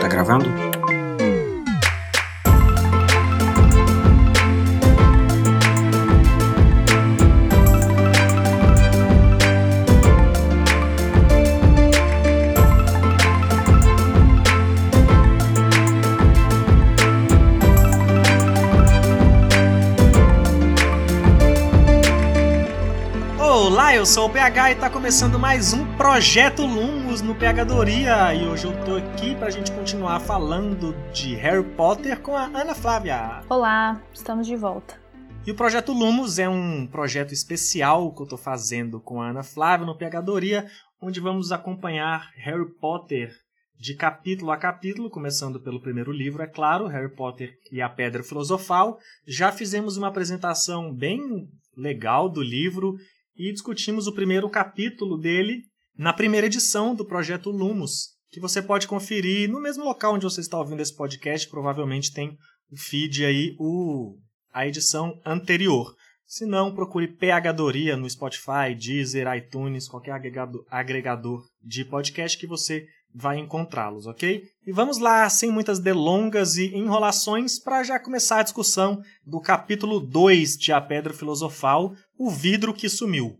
Tá gravando? Eu sou o PH e está começando mais um Projeto Lumos no PHdoria. E hoje eu tô aqui para a gente continuar falando de Harry Potter com a Ana Flávia. Olá, estamos de volta. E o Projeto Lumos é um projeto especial que eu estou fazendo com a Ana Flávia no PHdoria, onde vamos acompanhar Harry Potter de capítulo a capítulo, começando pelo primeiro livro, é claro, Harry Potter e a Pedra Filosofal. Já fizemos uma apresentação bem legal do livro e discutimos o primeiro capítulo dele na primeira edição do projeto Lumos, que você pode conferir no mesmo local onde você está ouvindo esse podcast, provavelmente tem o feed aí, o, a edição anterior. Se não, procure PHdoria no Spotify, Deezer, iTunes, qualquer agregador, agregador de podcast que você vai encontrá-los, ok? E vamos lá, sem muitas delongas e enrolações, para já começar a discussão do capítulo 2 de A Pedra Filosofal, O Vidro que Sumiu.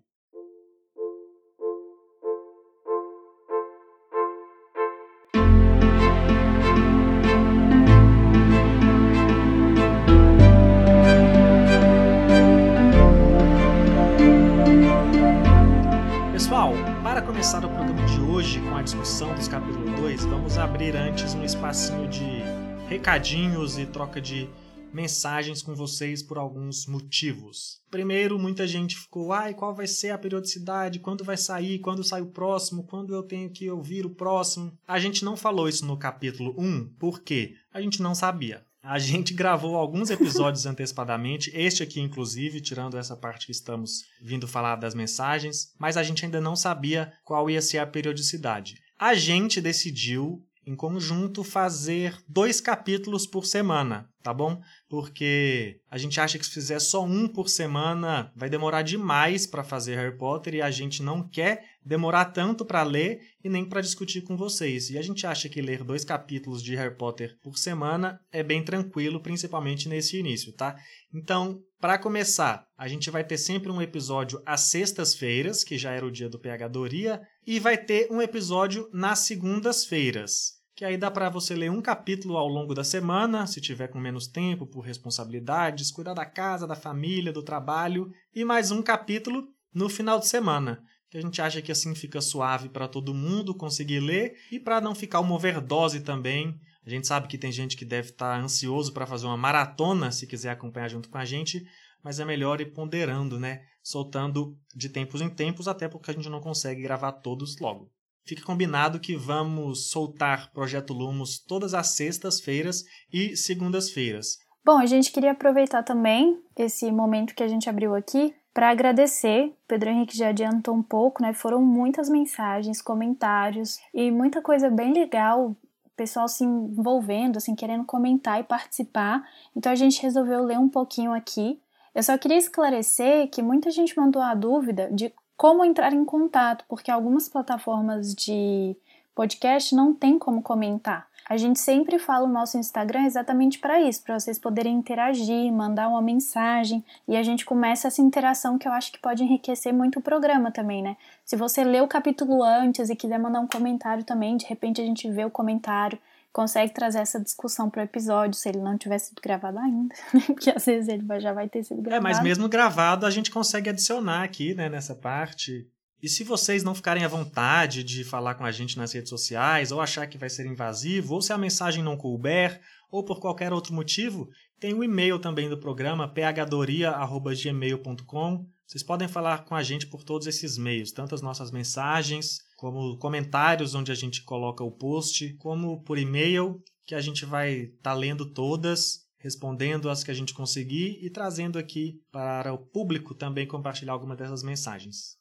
Recadinhos e troca de mensagens com vocês por alguns motivos. Primeiro, muita gente ficou, ai, qual vai ser a periodicidade? Quando vai sair? Quando sai o próximo? Quando eu tenho que ouvir o próximo? A gente não falou isso no capítulo 1, porque a gente não sabia. A gente gravou alguns episódios antecipadamente, este aqui inclusive, tirando essa parte que estamos vindo falar das mensagens, mas a gente ainda não sabia qual ia ser a periodicidade. A gente decidiu em conjunto fazer dois capítulos por semana, tá bom? Porque a gente acha que se fizer só um por semana vai demorar demais para fazer Harry Potter e a gente não quer demorar tanto para ler e nem para discutir com vocês. E a gente acha que ler dois capítulos de Harry Potter por semana é bem tranquilo, principalmente nesse início, tá? Então, para começar, a gente vai ter sempre um episódio às sextas-feiras, que já era o dia do PH Doria, e vai ter um episódio nas segundas-feiras que aí dá para você ler um capítulo ao longo da semana, se tiver com menos tempo, por responsabilidades, cuidar da casa, da família, do trabalho, e mais um capítulo no final de semana, que a gente acha que assim fica suave para todo mundo conseguir ler e para não ficar uma overdose também. A gente sabe que tem gente que deve estar tá ansioso para fazer uma maratona, se quiser acompanhar junto com a gente, mas é melhor ir ponderando, né? Soltando de tempos em tempos, até porque a gente não consegue gravar todos logo. Fica combinado que vamos soltar Projeto Lumos todas as sextas-feiras e segundas-feiras. Bom, a gente queria aproveitar também esse momento que a gente abriu aqui para agradecer. Pedro Henrique já adiantou um pouco, né? Foram muitas mensagens, comentários e muita coisa bem legal. Pessoal se envolvendo, assim, querendo comentar e participar. Então a gente resolveu ler um pouquinho aqui. Eu só queria esclarecer que muita gente mandou a dúvida de como entrar em contato, porque algumas plataformas de podcast não tem como comentar. A gente sempre fala o nosso Instagram exatamente para isso, para vocês poderem interagir, mandar uma mensagem e a gente começa essa interação que eu acho que pode enriquecer muito o programa também, né? Se você lê o capítulo antes e quiser mandar um comentário também, de repente a gente vê o comentário consegue trazer essa discussão para o episódio, se ele não tiver sido gravado ainda, porque às vezes ele já vai ter sido gravado. É, mas mesmo gravado a gente consegue adicionar aqui, né, nessa parte. E se vocês não ficarem à vontade de falar com a gente nas redes sociais, ou achar que vai ser invasivo, ou se a mensagem não couber, ou por qualquer outro motivo, tem o e-mail também do programa, phdoria.gmail.com. Vocês podem falar com a gente por todos esses meios, tanto as nossas mensagens, como comentários onde a gente coloca o post, como por e-mail, que a gente vai estar tá lendo todas, respondendo as que a gente conseguir e trazendo aqui para o público também compartilhar alguma dessas mensagens.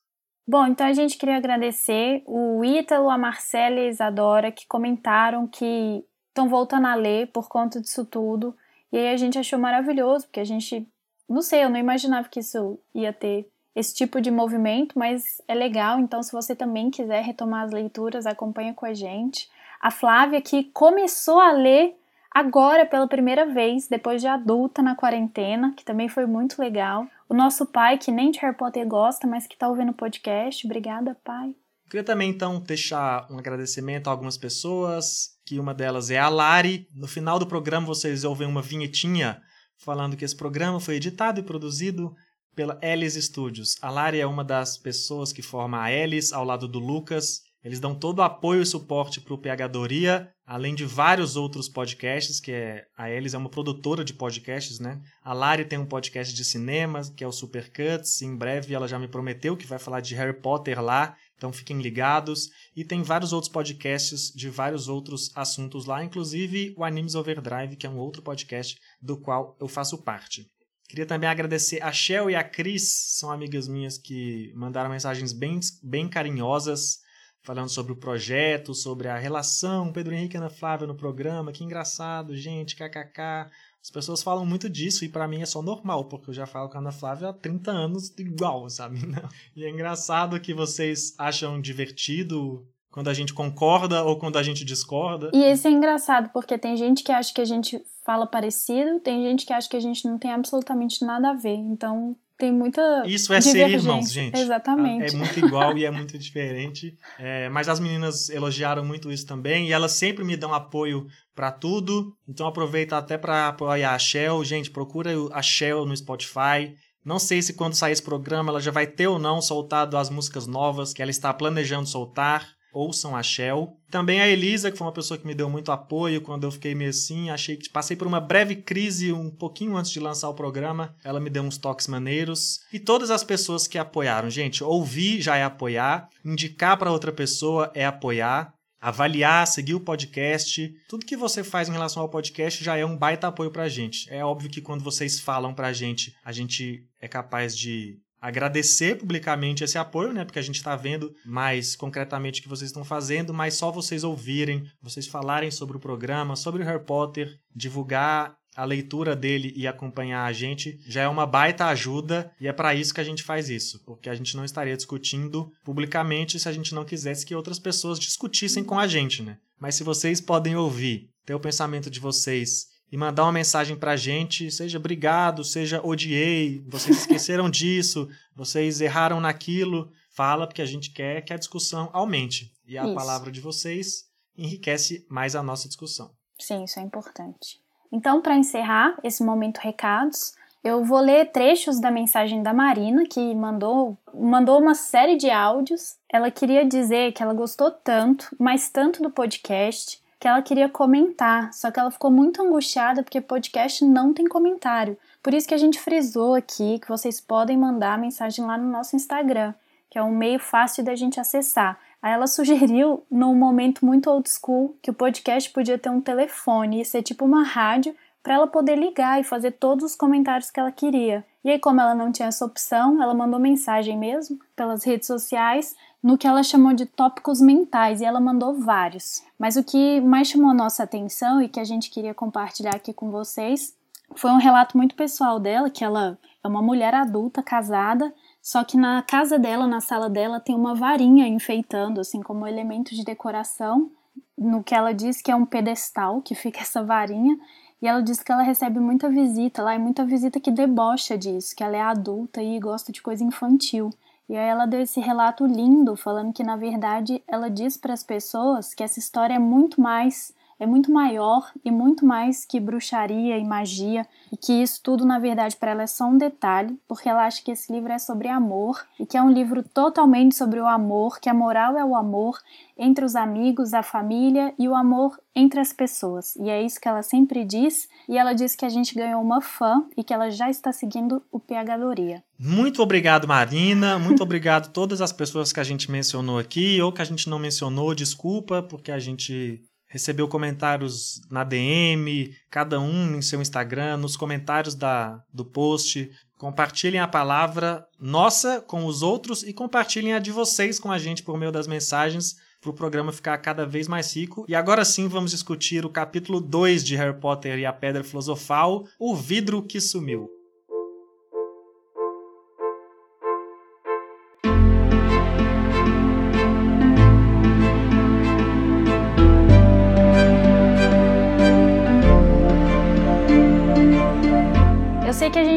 Bom, então a gente queria agradecer o Ítalo, a Marcela e a Isadora que comentaram que estão voltando a ler por conta disso tudo. E aí a gente achou maravilhoso, porque a gente, não sei, eu não imaginava que isso ia ter esse tipo de movimento, mas é legal. Então, se você também quiser retomar as leituras, acompanha com a gente. A Flávia, que começou a ler agora pela primeira vez, depois de adulta na quarentena, que também foi muito legal. O nosso pai, que nem de Harry Potter gosta, mas que está ouvindo o podcast. Obrigada, pai. Queria também, então, deixar um agradecimento a algumas pessoas, que uma delas é a Lari. No final do programa, vocês ouvem uma vinhetinha falando que esse programa foi editado e produzido pela Ellis Studios. A Lari é uma das pessoas que forma a Ellis ao lado do Lucas. Eles dão todo o apoio e suporte para o PHdoria, além de vários outros podcasts, que é a Ellis é uma produtora de podcasts, né? A Lari tem um podcast de cinema, que é o Super Cuts. Em breve ela já me prometeu que vai falar de Harry Potter lá, então fiquem ligados. E tem vários outros podcasts de vários outros assuntos lá, inclusive o Animes Overdrive, que é um outro podcast do qual eu faço parte. Queria também agradecer a Shell e a Cris, são amigas minhas que mandaram mensagens bem, bem carinhosas, falando sobre o projeto, sobre a relação Pedro Henrique e Ana Flávia no programa. Que engraçado, gente, kkk. As pessoas falam muito disso e para mim é só normal, porque eu já falo com a Ana Flávia há 30 anos igual, sabe? E é engraçado que vocês acham divertido quando a gente concorda ou quando a gente discorda. E esse é engraçado, porque tem gente que acha que a gente fala parecido, tem gente que acha que a gente não tem absolutamente nada a ver. Então, tem muita. Isso é ser irmãos, gente. Exatamente. É muito igual e é muito diferente. É, mas as meninas elogiaram muito isso também e elas sempre me dão apoio para tudo. Então aproveita até para apoiar a Shell. Gente, procura a Shell no Spotify. Não sei se quando sair esse programa ela já vai ter ou não soltado as músicas novas que ela está planejando soltar ouçam a Shell. Também a Elisa, que foi uma pessoa que me deu muito apoio quando eu fiquei meio assim, achei que passei por uma breve crise um pouquinho antes de lançar o programa. Ela me deu uns toques maneiros. E todas as pessoas que apoiaram, gente, ouvir já é apoiar, indicar para outra pessoa é apoiar. Avaliar, seguir o podcast, tudo que você faz em relação ao podcast já é um baita apoio pra gente. É óbvio que quando vocês falam pra gente, a gente é capaz de agradecer publicamente esse apoio, né? Porque a gente está vendo mais concretamente o que vocês estão fazendo, mas só vocês ouvirem, vocês falarem sobre o programa, sobre o Harry Potter, divulgar a leitura dele e acompanhar a gente já é uma baita ajuda e é para isso que a gente faz isso, porque a gente não estaria discutindo publicamente se a gente não quisesse que outras pessoas discutissem com a gente, né? Mas se vocês podem ouvir, ter o pensamento de vocês e mandar uma mensagem pra gente, seja obrigado, seja odiei, vocês esqueceram disso, vocês erraram naquilo, fala porque a gente quer que a discussão aumente. E a isso. palavra de vocês enriquece mais a nossa discussão. Sim, isso é importante. Então, para encerrar esse momento recados, eu vou ler trechos da mensagem da Marina, que mandou, mandou uma série de áudios. Ela queria dizer que ela gostou tanto, mas tanto do podcast, que ela queria comentar, só que ela ficou muito angustiada porque podcast não tem comentário. Por isso que a gente frisou aqui que vocês podem mandar mensagem lá no nosso Instagram, que é um meio fácil da gente acessar. Aí ela sugeriu, num momento muito old school, que o podcast podia ter um telefone e ser tipo uma rádio para ela poder ligar e fazer todos os comentários que ela queria. E aí, como ela não tinha essa opção, ela mandou mensagem mesmo pelas redes sociais no que ela chamou de tópicos mentais e ela mandou vários. Mas o que mais chamou a nossa atenção e que a gente queria compartilhar aqui com vocês foi um relato muito pessoal dela, que ela é uma mulher adulta casada, só que na casa dela, na sala dela, tem uma varinha enfeitando, assim como elemento de decoração, no que ela diz que é um pedestal que fica essa varinha, e ela diz que ela recebe muita visita lá, e muita visita que debocha disso, que ela é adulta e gosta de coisa infantil. E aí ela deu esse relato lindo, falando que na verdade ela diz para as pessoas que essa história é muito mais é muito maior e muito mais que bruxaria e magia, e que isso tudo, na verdade, para ela é só um detalhe, porque ela acha que esse livro é sobre amor e que é um livro totalmente sobre o amor, que a moral é o amor entre os amigos, a família e o amor entre as pessoas. E é isso que ela sempre diz, e ela diz que a gente ganhou uma fã e que ela já está seguindo o PH Doria. Muito obrigado, Marina. Muito obrigado a todas as pessoas que a gente mencionou aqui ou que a gente não mencionou. Desculpa, porque a gente recebeu comentários na DM, cada um em seu Instagram, nos comentários da, do post. Compartilhem a palavra nossa com os outros e compartilhem a de vocês com a gente por meio das mensagens para o programa ficar cada vez mais rico. E agora sim vamos discutir o capítulo 2 de Harry Potter e a Pedra Filosofal, O Vidro que Sumiu.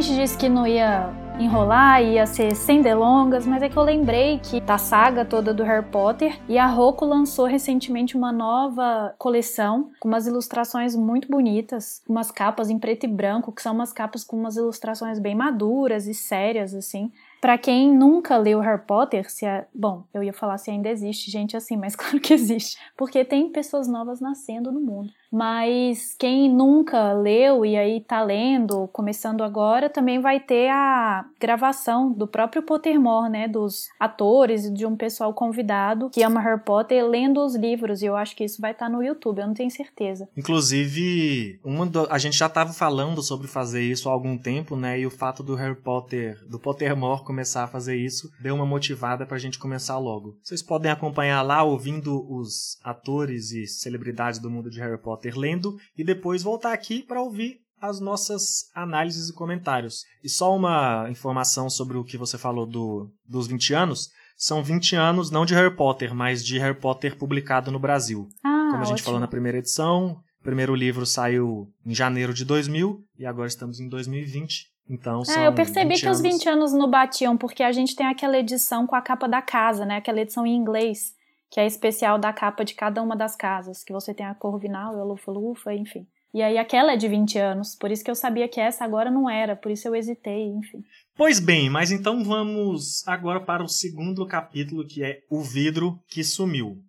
Gente disse que não ia enrolar, ia ser sem delongas, mas é que eu lembrei que da saga toda do Harry Potter e a Roku lançou recentemente uma nova coleção com umas ilustrações muito bonitas, umas capas em preto e branco, que são umas capas com umas ilustrações bem maduras e sérias assim. Para quem nunca leu Harry Potter, se é, bom, eu ia falar se ainda existe gente assim, mas claro que existe, porque tem pessoas novas nascendo no mundo. Mas quem nunca leu e aí tá lendo, começando agora, também vai ter a gravação do próprio Pottermore, né, dos atores e de um pessoal convidado que ama Harry Potter lendo os livros, e eu acho que isso vai estar tá no YouTube, eu não tenho certeza. Inclusive, uma do, a gente já estava falando sobre fazer isso há algum tempo, né, e o fato do Harry Potter, do Pottermore começar a fazer isso, deu uma motivada pra gente começar logo. Vocês podem acompanhar lá ouvindo os atores e celebridades do mundo de Harry Potter lendo e depois voltar aqui para ouvir as nossas análises e comentários. E só uma informação sobre o que você falou do, dos 20 anos. São 20 anos não de Harry Potter, mas de Harry Potter publicado no Brasil. Ah, Como a gente ótimo. falou na primeira edição, o primeiro livro saiu em janeiro de 2000 e agora estamos em 2020. Então são É, eu percebi 20 que os anos. 20 anos não batiam, porque a gente tem aquela edição com a capa da casa, né? Aquela edição em inglês, que é especial da capa de cada uma das casas, que você tem a Corvinal, a Lufa-Lufa, enfim. E aí aquela é de 20 anos, por isso que eu sabia que essa agora não era, por isso eu hesitei, enfim. Pois bem, mas então vamos agora para o segundo capítulo, que é O Vidro que Sumiu.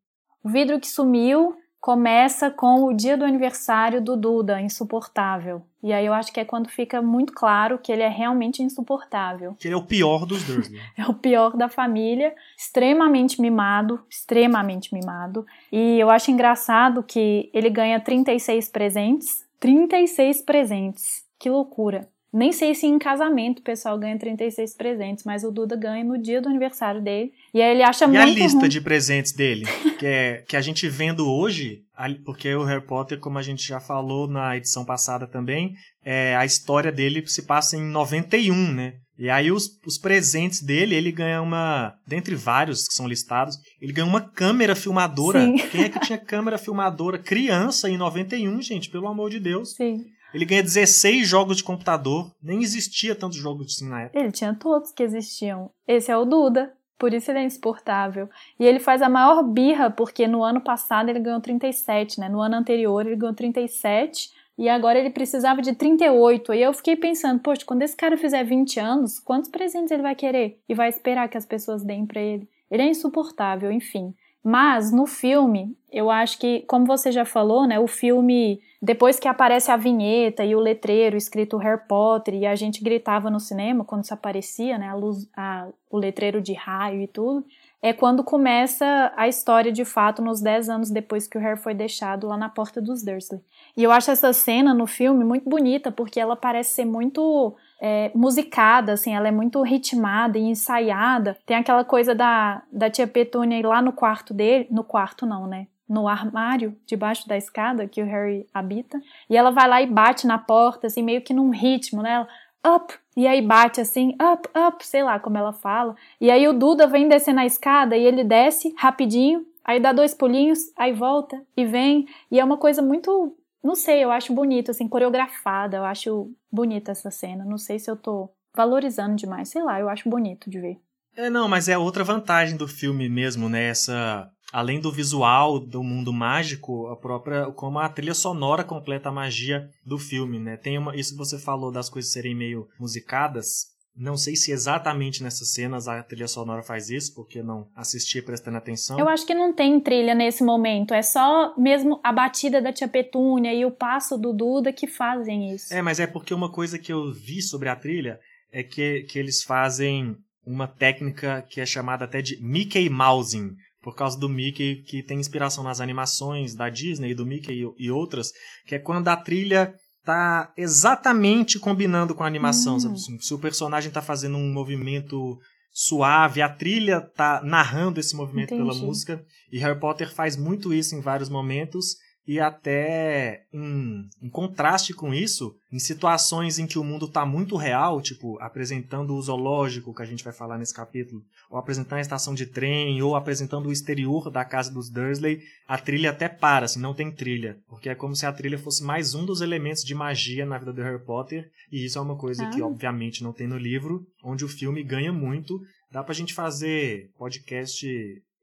O vidro que sumiu começa com o dia do aniversário do Duda, insuportável. E aí eu acho que é quando fica muito claro que ele é realmente insuportável. Que ele é o pior dos Dursley. É o pior da família, extremamente mimado, extremamente mimado. E eu acho engraçado que ele ganha 36 presentes. 36 presentes. Que loucura. Nem sei se em casamento o pessoal ganha 36 presentes, mas o Duda ganha no dia do aniversário dele. E aí ele acha E muito a lista ruim. de presentes dele, que, é, que a gente vendo hoje, porque o Harry Potter, como a gente já falou na edição passada também, é, a história dele se passa em 91, né? E aí os, os presentes dele, ele ganha uma, dentre vários que são listados, ele ganha uma câmera filmadora. Sim. Quem é que tinha câmera filmadora? Criança em 91, gente, pelo amor de Deus. Sim. Ele ganha 16 jogos de computador, nem existia tantos jogos assim na época. Ele tinha todos que existiam. Esse é o Duda. Por isso ele é insuportável. E ele faz a maior birra, porque no ano passado ele ganhou 37, né? No ano anterior ele ganhou 37 e agora ele precisava de 38. E eu fiquei pensando, poxa, quando esse cara fizer 20 anos, quantos presentes ele vai querer? E vai esperar que as pessoas deem pra ele? Ele é insuportável, enfim. Mas no filme, eu acho que, como você já falou, né, o filme, depois que aparece a vinheta e o letreiro escrito Harry Potter, e a gente gritava no cinema quando isso aparecia, né, a luz, a, o letreiro de raio e tudo, é quando começa a história de fato nos 10 anos depois que o Harry foi deixado lá na porta dos Dursley. E eu acho essa cena no filme muito bonita, porque ela parece ser muito é, musicada, assim, ela é muito ritmada e ensaiada. Tem aquela coisa da, da tia Petúnia ir lá no quarto dele, no quarto não, né? No armário, debaixo da escada que o Harry habita. E ela vai lá e bate na porta, assim, meio que num ritmo, né? Ela, up! E aí bate assim, up, up, sei lá como ela fala. E aí o Duda vem descendo a escada e ele desce rapidinho, aí dá dois pulinhos, aí volta e vem. E é uma coisa muito não sei, eu acho bonito, assim, coreografada, eu acho bonita essa cena. Não sei se eu tô valorizando demais, sei lá, eu acho bonito de ver. É, não, mas é outra vantagem do filme mesmo, né? Essa. Além do visual do mundo mágico, a própria. como a trilha sonora completa a magia do filme, né? Tem uma. Isso que você falou das coisas serem meio musicadas. Não sei se exatamente nessas cenas a trilha sonora faz isso, porque não assisti prestando atenção. Eu acho que não tem trilha nesse momento, é só mesmo a batida da tia Petúnia e o passo do Duda que fazem isso. É, mas é porque uma coisa que eu vi sobre a trilha é que, que eles fazem uma técnica que é chamada até de Mickey Mousing, por causa do Mickey, que tem inspiração nas animações da Disney, do Mickey e, outras, que é quando a trilha tá exatamente combinando com a animação, Hum. sabe? Se o personagem tá fazendo um movimento suave, a trilha tá narrando esse movimento pela Entendi. música, e Harry Potter faz muito isso em vários momentos, e até em, em, contraste com isso, em situações em que o mundo está muito real, tipo apresentando o zoológico que a gente vai falar nesse capítulo, ou apresentando a estação de trem, ou apresentando o exterior da casa dos Dursley, a trilha até para, assim, não tem trilha, porque é como se a trilha fosse mais um dos elementos de magia na vida do Harry Potter, e isso é uma coisa ah. que obviamente não tem no livro, onde o filme ganha muito. Dá pra gente fazer podcast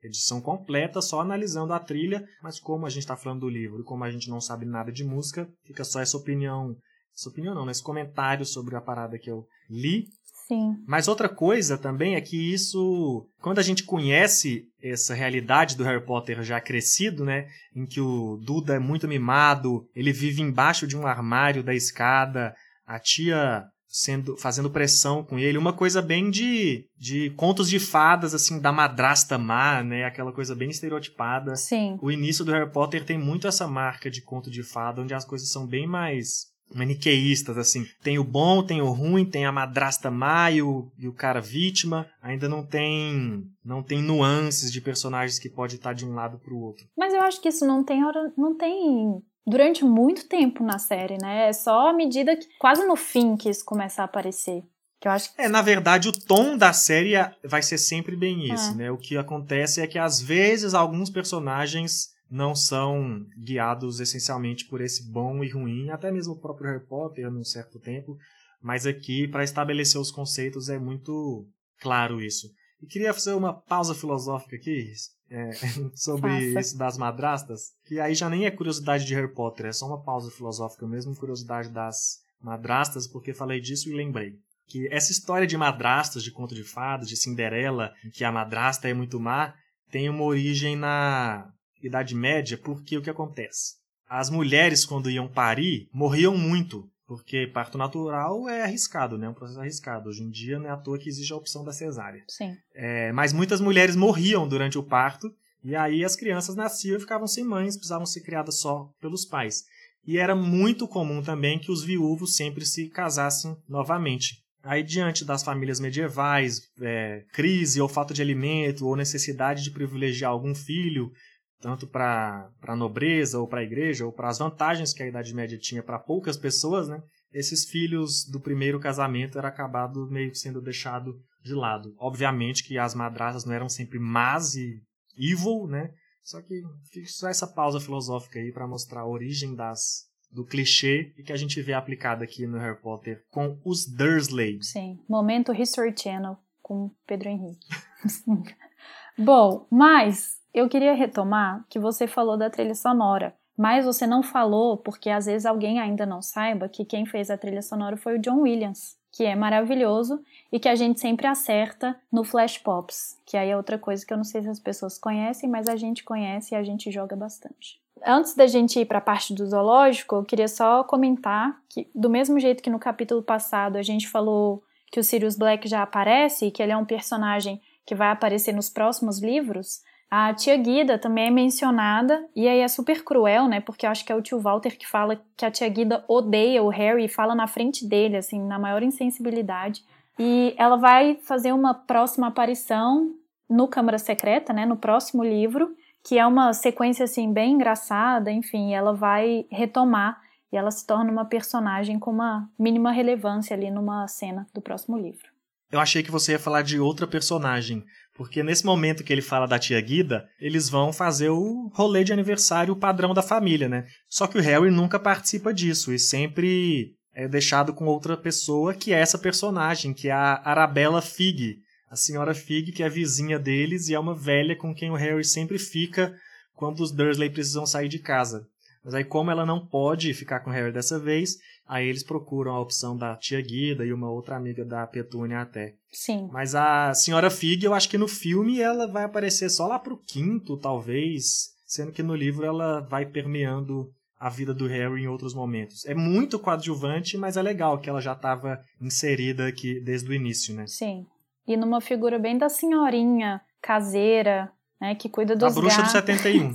edição completa, só analisando a trilha, mas como a gente está falando do livro e como a gente não sabe nada de música, fica só essa opinião, essa opinião não, esse comentário sobre a parada que eu li. Sim. Mas outra coisa também é que isso, quando a gente conhece essa realidade do Harry Potter já crescido, né, em que o Duda é muito mimado, ele vive embaixo de um armário da escada, a tia sendo fazendo pressão com ele, uma coisa bem de, de contos de fadas assim da madrasta má, né, aquela coisa bem estereotipada. Sim. O início do Harry Potter tem muito essa marca de conto de fada, onde as coisas são bem mais maniqueístas, assim. Tem o bom, tem o ruim, tem a madrasta má e o, e o cara vítima. Ainda não tem não tem nuances de personagens que pode estar de um lado para o outro. Mas eu acho que isso não tem hora, não tem durante muito tempo na série, né? É só à medida que quase no fim que isso começa a aparecer. Que eu acho que... É, na verdade, o tom da série vai ser sempre bem esse, é. né? O que acontece é que às vezes alguns personagens não são guiados essencialmente por esse bom e ruim, até mesmo o próprio Harry Potter num certo tempo, mas aqui para estabelecer os conceitos é muito claro isso. E queria fazer uma pausa filosófica aqui, é, sobre Faça. isso das madrastas, que aí já nem é curiosidade de Harry Potter, é só uma pausa filosófica mesmo, curiosidade das madrastas, porque falei disso e lembrei. Que essa história de madrastas, de conto de fadas, de Cinderela, que a madrasta é muito má, tem uma origem na Idade Média, porque o que acontece? As mulheres, quando iam parir, morriam muito, porque parto natural é arriscado, né? É um processo arriscado. Hoje em dia não é à toa que existe a opção da cesárea. Sim. É, mas muitas mulheres morriam durante o parto e aí as crianças nasciam e ficavam sem mães, precisavam ser criadas só pelos pais. E era muito comum também que os viúvos sempre se casassem novamente. Aí, diante das famílias medievais, é, crise ou falta de alimento ou necessidade de privilegiar algum filho, tanto para a nobreza ou para a igreja ou para as vantagens que a Idade Média tinha para poucas pessoas, né? Esses filhos do primeiro casamento era acabado meio que sendo deixado de lado. Obviamente que as madrasas não eram sempre más e evil, né? Só que só essa pausa filosófica aí para mostrar a origem das do clichê e que a gente vê aplicado aqui no Harry Potter com os Dursley. Sim, momento History Channel com Pedro Henrique. Bom, mas eu queria retomar que você falou da trilha sonora, mas você não falou porque às vezes alguém ainda não saiba que quem fez a trilha sonora foi o John Williams, que é maravilhoso e que a gente sempre acerta no Flash Pops, que aí é outra coisa que eu não sei se as pessoas conhecem, mas a gente conhece e a gente joga bastante. Antes da gente ir para a parte do zoológico, eu queria só comentar que, do mesmo jeito que no capítulo passado a gente falou que o Sirius Black já aparece e que ele é um personagem que vai aparecer nos próximos livros, a tia Guida também é mencionada, e aí é super cruel, né? Porque eu acho que é o tio Walter que fala que a tia Guida odeia o Harry e fala na frente dele, assim, na maior insensibilidade. E ela vai fazer uma próxima aparição no Câmara Secreta, né? No próximo livro, que é uma sequência, assim, bem engraçada, enfim, ela vai retomar e ela se torna uma personagem com uma mínima relevância ali numa cena do próximo livro. Eu achei que você ia falar de outra personagem, porque nesse momento que ele fala da tia Guida, eles vão fazer o rolê de aniversário padrão da família, né? Só que o Harry nunca participa disso e sempre é deixado com outra pessoa, que é essa personagem, que é a Arabella Fig. A senhora Fig, que é vizinha deles e é uma velha com quem o Harry sempre fica quando os Dursley precisam sair de casa. Mas aí, como ela não pode ficar com o Harry dessa vez, aí eles procuram a opção da tia Guida e uma outra amiga da Petúnia até. Sim. Mas a senhora Fig, eu acho que no filme ela vai aparecer só lá pro quinto, talvez, sendo que no livro ela vai permeando a vida do Harry em outros momentos. É muito coadjuvante, mas é legal que ela já estava inserida aqui desde o início, né? Sim. E numa figura bem da senhorinha caseira, né, que cuida dos gatos. A bruxa gatos. do 71.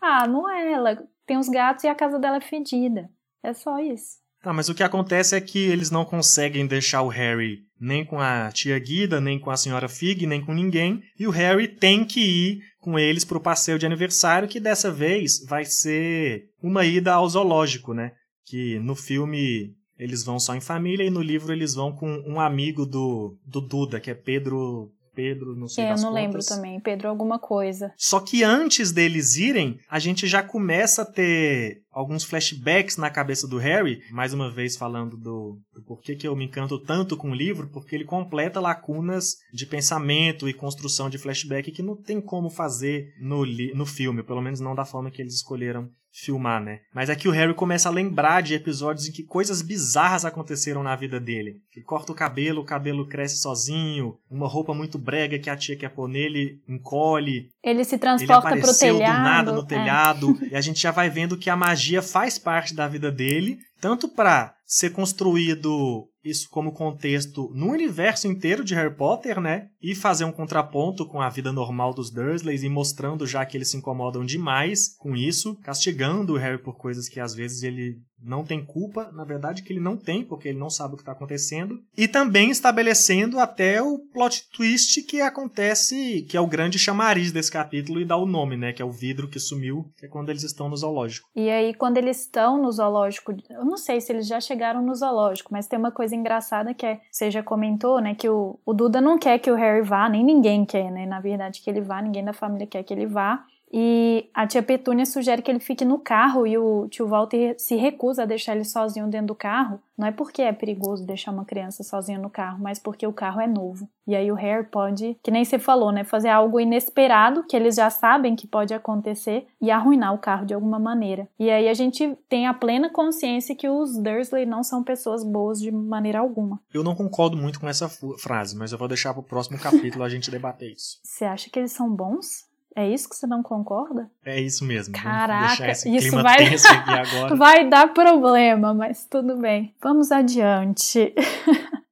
ah, não é ela tem os gatos e a casa dela é fedida. É só isso. Tá, mas o que acontece é que eles não conseguem deixar o Harry nem com a tia Guida, nem com a senhora Fig, nem com ninguém, e o Harry tem que ir com eles para o passeio de aniversário, que dessa vez vai ser uma ida ao zoológico, né? Que no filme eles vão só em família e no livro eles vão com um amigo do, do Duda, que é Pedro Pedro, não sei É, eu das não contas. lembro também. Pedro alguma coisa. Só que antes deles irem, a gente já começa a ter alguns flashbacks na cabeça do Harry, mais uma vez falando do, do porquê que eu me encanto tanto com o livro, porque ele completa lacunas de pensamento e construção de flashback que não tem como fazer no, no filme, pelo menos não da forma que eles escolheram filmar, né? Mas é que o Harry começa a lembrar de episódios em que coisas bizarras aconteceram na vida dele. Ele corta o cabelo, o cabelo cresce sozinho, uma roupa muito brega que a tia quer pôr nele encolhe, Ele se ele transporta pro apareceu telhado. do nada no é. telhado e a gente já vai vendo que a magia faz parte da vida dele, tanto para ser construído isso como contexto no universo inteiro de Harry Potter, né? E fazer um contraponto com a vida normal dos Dursleys e mostrando já que eles se incomodam demais com isso, castigando o Harry por coisas que às vezes ele não tem culpa, na verdade que ele não tem, porque ele não sabe o que está acontecendo, e também estabelecendo até o plot twist que acontece, que é o grande chamariz desse capítulo e dá o nome, né, que é o vidro que sumiu, que é quando eles estão no zoológico. E aí, quando eles estão no zoológico, eu não sei se eles já chegaram no zoológico, mas tem uma coisa engraçada que é, você já comentou, né, que o, o Duda não quer que o Harry vá, nem ninguém quer, né, na verdade, que ele vá, ninguém da família quer que ele vá. E a tia Petúnia sugere que ele fique no carro e o tio Walter se recusa a deixar ele sozinho dentro do carro. Não é porque é perigoso deixar uma criança sozinha no carro, mas porque o carro é novo. E aí o Harry pode, que nem você falou, né, fazer algo inesperado que eles já sabem que pode acontecer e arruinar o carro de alguma maneira. E aí a gente tem a plena consciência que os Dursley não são pessoas boas de maneira alguma. Eu não concordo muito com essa frase, mas eu vou deixar pro próximo capítulo a gente debater isso. Você acha que eles são bons? É isso que você não concorda? É isso mesmo. Caraca, isso vai-. Vai dar problema, mas tudo bem. Vamos adiante.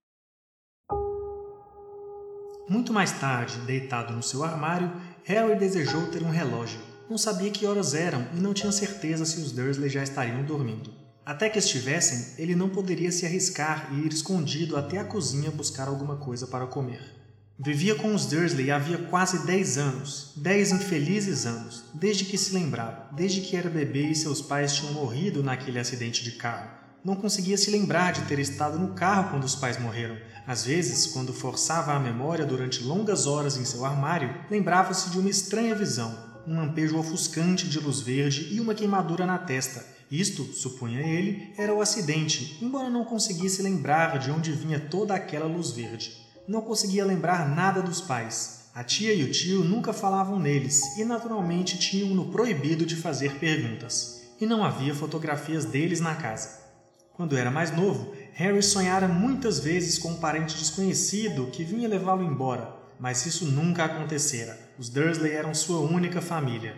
Muito mais tarde, deitado no seu armário, Harry desejou ter um relógio. Não sabia que horas eram e não tinha certeza se os Dursley já estariam dormindo. Até que estivessem, ele não poderia se arriscar e ir escondido até a cozinha buscar alguma coisa para comer. Vivia com os Dursley havia quase 10 anos, 10 infelizes anos, desde que se lembrava, desde que era bebê e seus pais tinham morrido naquele acidente de carro. Não conseguia se lembrar de ter estado no carro quando os pais morreram. Às vezes, quando forçava a memória durante longas horas em seu armário, lembrava-se de uma estranha visão, um lampejo ofuscante de luz verde e uma queimadura na testa. Isto, supunha ele, era o acidente, embora não conseguisse lembrar de onde vinha toda aquela luz verde. Não conseguia lembrar nada dos pais. A tia e o tio nunca falavam neles e, naturalmente, tinham-no proibido de fazer perguntas. E não havia fotografias deles na casa. Quando era mais novo, Harry sonhara muitas vezes com um parente desconhecido que vinha levá-lo embora, mas isso nunca acontecera. Os Dursley eram sua única família.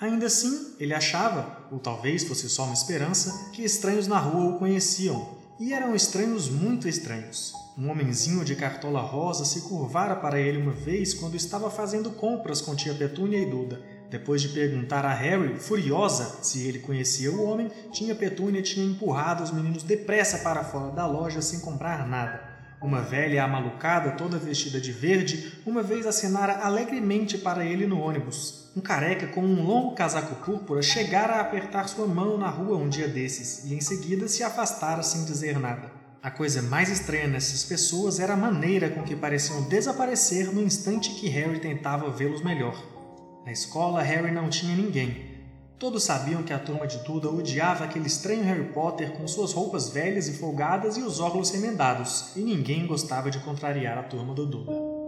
Ainda assim, ele achava, ou talvez fosse só uma esperança, que estranhos na rua o conheciam, e eram estranhos muito estranhos. Um homenzinho de cartola rosa se curvara para ele uma vez quando estava fazendo compras com tia Petúnia e Duda. Depois de perguntar a Harry, furiosa, se ele conhecia o homem, tia Petúnia tinha empurrado os meninos depressa para fora da loja sem comprar nada. Uma velha amalucada, toda vestida de verde, uma vez acenara alegremente para ele no ônibus. Um careca com um longo casaco púrpura chegara a apertar sua mão na rua um dia desses e em seguida se afastara sem dizer nada. A coisa mais estranha nessas pessoas era a maneira com que pareciam desaparecer no instante que Harry tentava vê-los melhor. Na escola, Harry não tinha ninguém. Todos sabiam que a turma de Duda odiava aquele estranho Harry Potter com suas roupas velhas e folgadas e os óculos remendados, e ninguém gostava de contrariar a turma do Duda.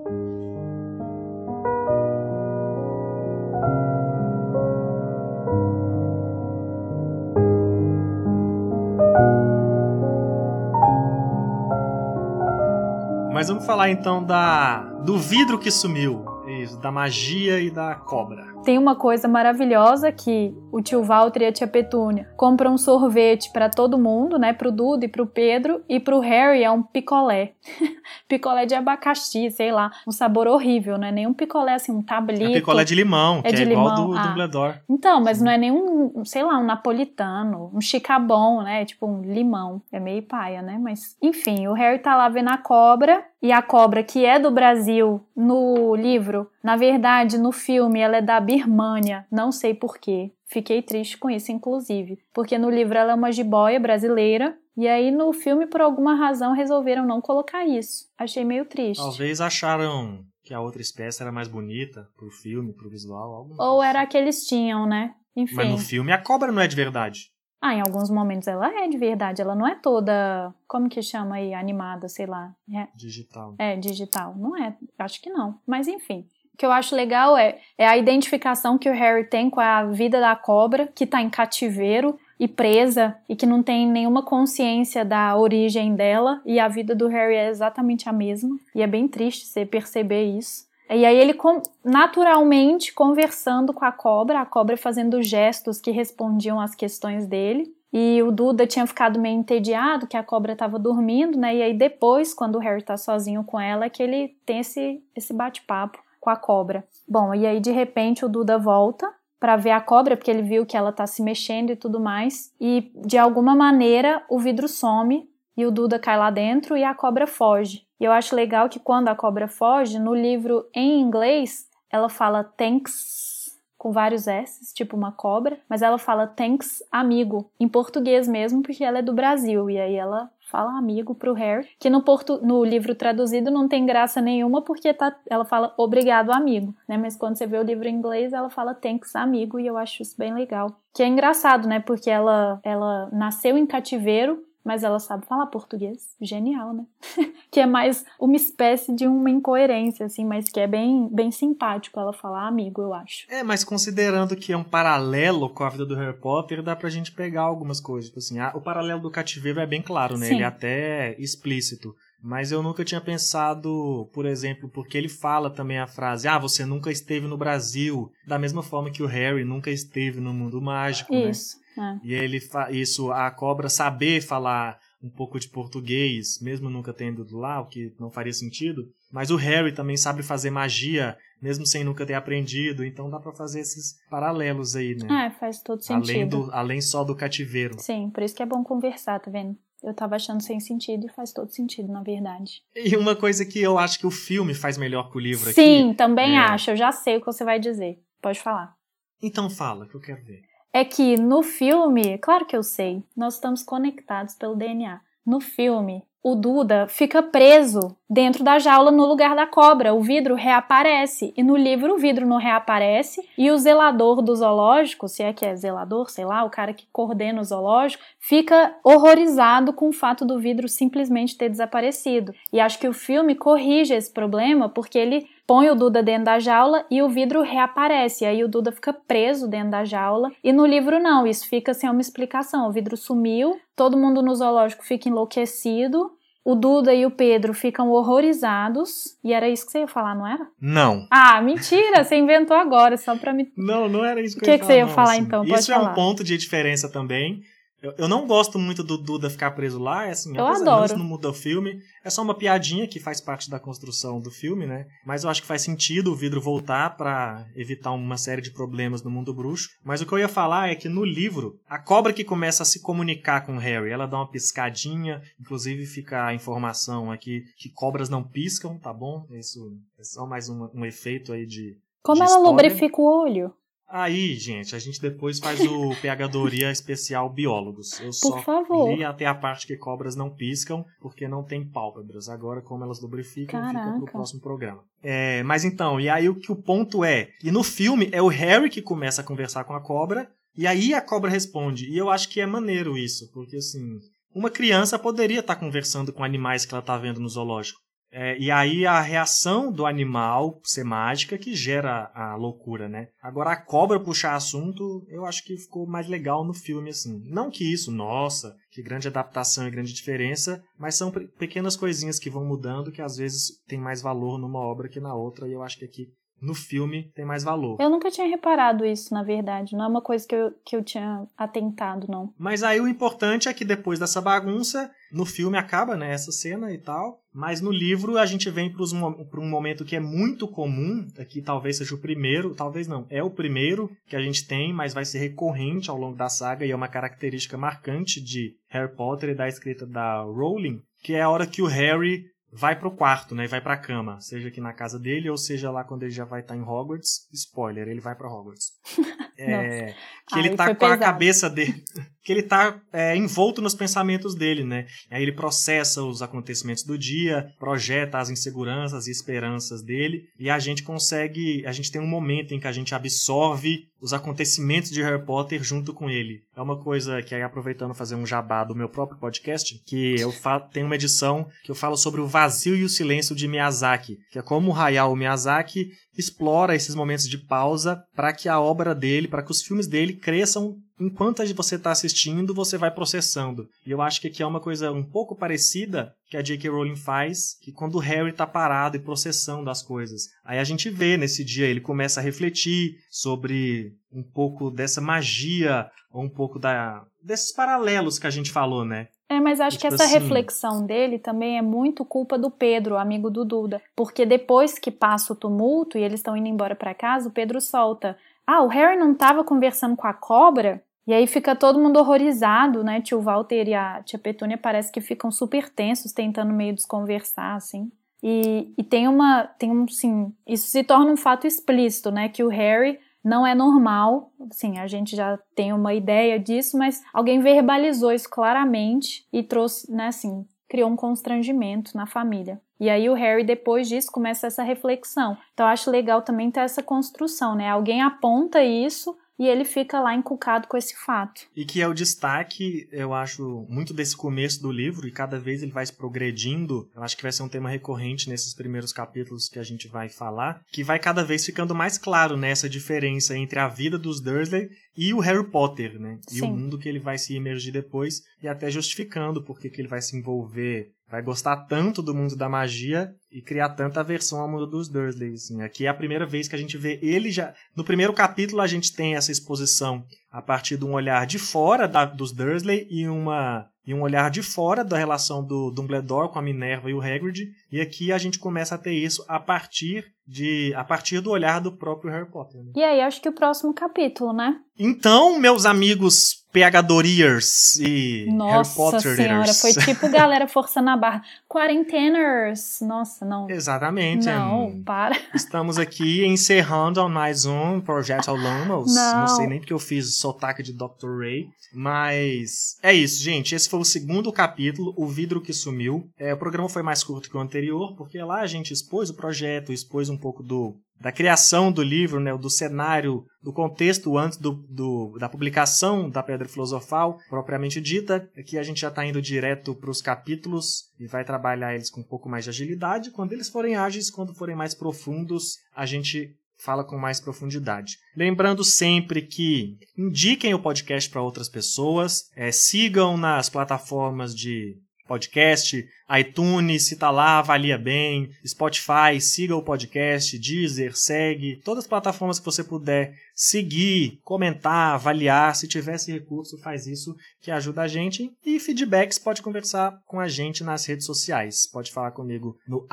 Mas vamos falar então da do vidro que sumiu. Isso, da magia e da cobra. Tem uma coisa maravilhosa que o tio Walter e a tia Petúnia compram um sorvete para todo mundo, né? Pro Duda e pro Pedro. E pro Harry é um picolé. picolé de abacaxi, sei lá. Um sabor horrível, não é nenhum picolé assim, um tablito. É picolé de limão, é que de é igual limão. do ah. Dumbledore. Então, mas não é nenhum, sei lá, um napolitano, um chicabon, né? Tipo um limão. É meio paia, né? Mas, enfim, o Harry tá lá vendo a cobra e a cobra, que é do Brasil no livro, na verdade, no filme ela é da Birmânia, não sei porquê. Fiquei triste com isso, inclusive, porque no livro ela é uma jiboia brasileira e aí no filme, por alguma razão, resolveram não colocar isso. Achei meio triste. Talvez acharam que a outra espécie era mais bonita pro filme, pro visual. Ou era a que eles tinham, né? Enfim. Mas no filme a cobra não é de verdade. Ah, em alguns momentos ela é de verdade, ela não é toda, como que chama aí, animada, sei lá. É, digital. É, digital. Não é, acho que não. Mas enfim. Que eu acho legal é, é a identificação que o Harry tem com a vida da cobra, que tá em cativeiro e presa e que não tem nenhuma consciência da origem dela, e a vida do Harry é exatamente a mesma. E é bem triste você perceber isso. E aí ele naturalmente conversando com a cobra, a cobra fazendo gestos que respondiam às questões dele. E o Duda tinha ficado meio entediado que a cobra estava dormindo, né? E aí depois, quando o Harry tá sozinho com ela, é que ele tem esse, esse bate-papo com a cobra. Bom, e aí de repente o Duda volta para ver a cobra, porque ele viu que ela tá se mexendo e tudo mais. E de alguma maneira o vidro some e o Duda cai lá dentro e a cobra foge. E eu acho legal que quando a cobra foge, no livro em inglês, ela fala thanks com vários S, tipo uma cobra, mas ela fala thanks amigo, em português mesmo, porque ela é do Brasil. E aí ela fala amigo pro Harry, que no, portu no livro traduzido não tem graça nenhuma porque tá, ela fala obrigado amigo, né? Mas quando você vê o livro em inglês, ela fala thanks amigo e eu acho isso bem legal. Que é engraçado, né? Porque ela, ela nasceu em cativeiro mas ela sabe falar português. Genial, né? que é mais uma espécie de uma incoerência, assim, mas que é bem, bem simpático ela falar amigo, eu acho. É, mas considerando que é um paralelo com a vida do Harry Potter, dá pra gente pegar algumas coisas. Tipo assim, o paralelo do cativeiro é bem claro, né? Sim. Ele é até explícito. Mas eu nunca tinha pensado, por exemplo, porque ele fala também a frase: Ah, você nunca esteve no Brasil, da mesma forma que o Harry nunca esteve no mundo mágico, né? Isso. Né? É. E ele isso, a cobra saber falar um pouco de português, mesmo nunca tendo ido lá, o que não faria sentido. Mas o Harry também sabe fazer magia, mesmo sem nunca ter aprendido. Então dá para fazer esses paralelos aí, né? É, faz todo sentido. Além, do, além só do cativeiro. Sim, por isso que é bom conversar, tá vendo? Eu tava achando sem sentido e faz todo sentido, na verdade. E uma coisa que eu acho que o filme faz melhor que o livro Sim, aqui. Sim, também é... acho. Eu já sei o que você vai dizer. Pode falar. Então fala, que eu quero ver é que no filme, claro que eu sei, nós estamos conectados pelo DNA. No filme, o Duda fica preso dentro da jaula no lugar da cobra. O vidro reaparece. E no livro o vidro não reaparece. E o zelador do zoológico, se é que é zelador, sei lá, o cara que coordena o zoológico, fica horrorizado com o fato do vidro simplesmente ter desaparecido. E acho que o filme corrige esse problema porque ele põe o Duda dentro da jaula e o vidro reaparece. Aí o Duda fica preso dentro da jaula. E no livro não, isso fica sem uma explicação. O vidro sumiu, todo mundo no zoológico fica enlouquecido. O Duda e o Pedro ficam horrorizados. E era isso que você ia falar, não era? Não. Ah, mentira! Você inventou agora, só pra me. Não, não era isso que, que eu ia falar. O que você ia não, falar assim. então? Pode isso falar. é um ponto de diferença também. Eu, eu não gosto muito do Duda ficar preso lá, é assim, eu adoro. não muda o filme. É só uma piadinha que faz parte da construção do filme, né? Mas eu acho que faz sentido o vidro voltar para evitar uma série de problemas no mundo bruxo. Mas o que eu ia falar é que no livro, a cobra que começa a se comunicar com o Harry, ela dá uma piscadinha, inclusive fica a informação aqui que cobras não piscam, tá bom? Isso é só mais um, um efeito aí de. Como de ela história. lubrifica o olho? Aí, pegadoria a gente depois faz o pegadoria especial biólogos. Eu Por só favor. li até a parte que cobras não piscam, porque não tem pálpebras. Agora, como elas lubrificam, Caraca. fica pro próximo programa. É, mas então, e aí o que o ponto é? E no filme é o Harry que começa a conversar com a cobra, e aí a cobra responde. E eu acho que é maneiro isso, porque assim, uma criança poderia estar conversando com animais que ela está vendo no zoológico. É, e aí a reação do animal ser mágica que gera a loucura, né? Agora a cobra puxar assunto, eu acho que ficou mais legal no filme, assim. Não que isso, nossa, que grande adaptação e grande diferença, mas são pequenas coisinhas que vão mudando que às vezes tem mais valor numa obra que na outra, e eu acho que aqui no filme tem mais valor. Eu nunca tinha reparado isso, na verdade. Não é uma coisa que eu, que eu tinha atentado, não. Mas aí o importante é que depois dessa bagunça, no filme acaba, né, essa cena e tal. Mas no livro a gente vem para um momento que é muito comum, aqui talvez seja o primeiro, talvez não, é o primeiro que a gente tem, mas vai ser recorrente ao longo da saga e é uma característica marcante de Harry Potter e da escrita da Rowling, que é a hora que o Harry vai pro quarto, né? Vai pra cama, seja aqui na casa dele ou seja lá quando ele já vai estar tá em Hogwarts. Spoiler, ele vai para Hogwarts. é, que ele tá com pesado. a cabeça dele, que ele tá é, envolto nos pensamentos dele, né? Aí ele processa os acontecimentos do dia, projeta as inseguranças e esperanças dele, e a gente consegue, a gente tem um momento em que a gente absorve os acontecimentos de Harry Potter junto com ele. É uma coisa que aí aproveitando fazer um jabá do meu próprio podcast, que eu tenho uma edição que eu falo sobre o vazio e o silêncio de Miyazaki, que é como o Hayao Miyazaki explora esses momentos de pausa para que a obra dele, para que os filmes dele cresçam enquanto você está assistindo, você vai processando. E eu acho que aqui é uma coisa um pouco parecida que a J.K. Rowling faz, que quando o Harry está parado e processando as coisas. Aí a gente vê nesse dia, ele começa a refletir sobre um pouco dessa magia, ou um pouco da, desses paralelos que a gente falou, né? É, mas acho tipo que essa assim... reflexão dele também é muito culpa do Pedro, amigo do Duda. Porque depois que passa o tumulto e eles estão indo embora para casa, o Pedro solta. Ah, o Harry não estava conversando com a cobra? E aí fica todo mundo horrorizado, né? Tio Walter e a tia Petúnia parece que ficam super tensos, tentando meio desconversar, assim. E, e tem uma, tem um, sim, isso se torna um fato explícito, né? Que o Harry não é normal, sim, a gente já tem uma ideia disso, mas alguém verbalizou isso claramente e trouxe, né, assim, criou um constrangimento na família. E aí o Harry, depois disso, começa essa reflexão. Então eu acho legal também ter essa construção, né? Alguém aponta isso, e ele fica lá encucado com esse fato. E que é o destaque, eu acho, muito desse começo do livro, e cada vez ele vai se progredindo. Eu acho que vai ser um tema recorrente nesses primeiros capítulos que a gente vai falar, que vai cada vez ficando mais claro nessa diferença entre a vida dos Dursley e o Harry Potter, né? E Sim. o mundo que ele vai se emergir depois, e até justificando porque que ele vai se envolver vai gostar tanto do mundo da magia e criar tanta aversão ao mundo dos Dursley. Assim. Aqui é a primeira vez que a gente vê ele já. No primeiro capítulo a gente tem essa exposição a partir de um olhar de fora da, dos Dursley e uma e um olhar de fora da relação do Dumbledore com a Minerva e o Hagrid. E aqui a gente começa a ter isso a partir de a partir do olhar do próprio Harry Potter. Né? E aí acho que o próximo capítulo, né? Então, meus amigos PHDoriers e Nossa Harry Potterers. senhora, foi tipo galera forçando a barra. Quarenteners! Nossa, não. Exatamente. Não, hum. para. Estamos aqui encerrando mais um Projeto Alumnos. Não. não sei nem porque eu fiz sotaque de Dr. Ray. Mas é isso, gente. Esse foi o segundo capítulo, O Vidro que Sumiu. É, o programa foi mais curto que o anterior, porque lá a gente expôs o projeto, expôs um pouco do, da criação do livro, né, do cenário, do contexto antes do, do, da publicação da Pedra Filosofal, propriamente dita. Aqui a gente já está indo direto para os capítulos e vai trabalhar eles com um pouco mais de agilidade. Quando eles forem ágeis, quando forem mais profundos, a gente fala com mais profundidade. Lembrando sempre que indiquem o podcast para outras pessoas, é, sigam nas plataformas de podcast, iTunes, se tá lá, avalia bem, Spotify, siga o podcast, Deezer, segue, todas as plataformas que você puder seguir, comentar, avaliar, se tiver esse recurso, faz isso que ajuda a gente. E feedbacks, pode conversar com a gente nas redes sociais. Pode falar comigo no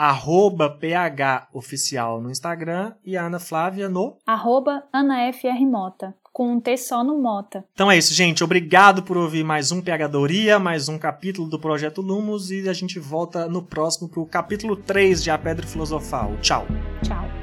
phoficial no Instagram e a Ana Flávia no arroba AnaFRMota com um T só no Mota. Então é isso, gente. Obrigado por ouvir mais um Pegadoria, mais um capítulo do Projeto Lumos e a gente volta no próximo pro capítulo 3 de A Pedra Filosofal. Tchau. Tchau.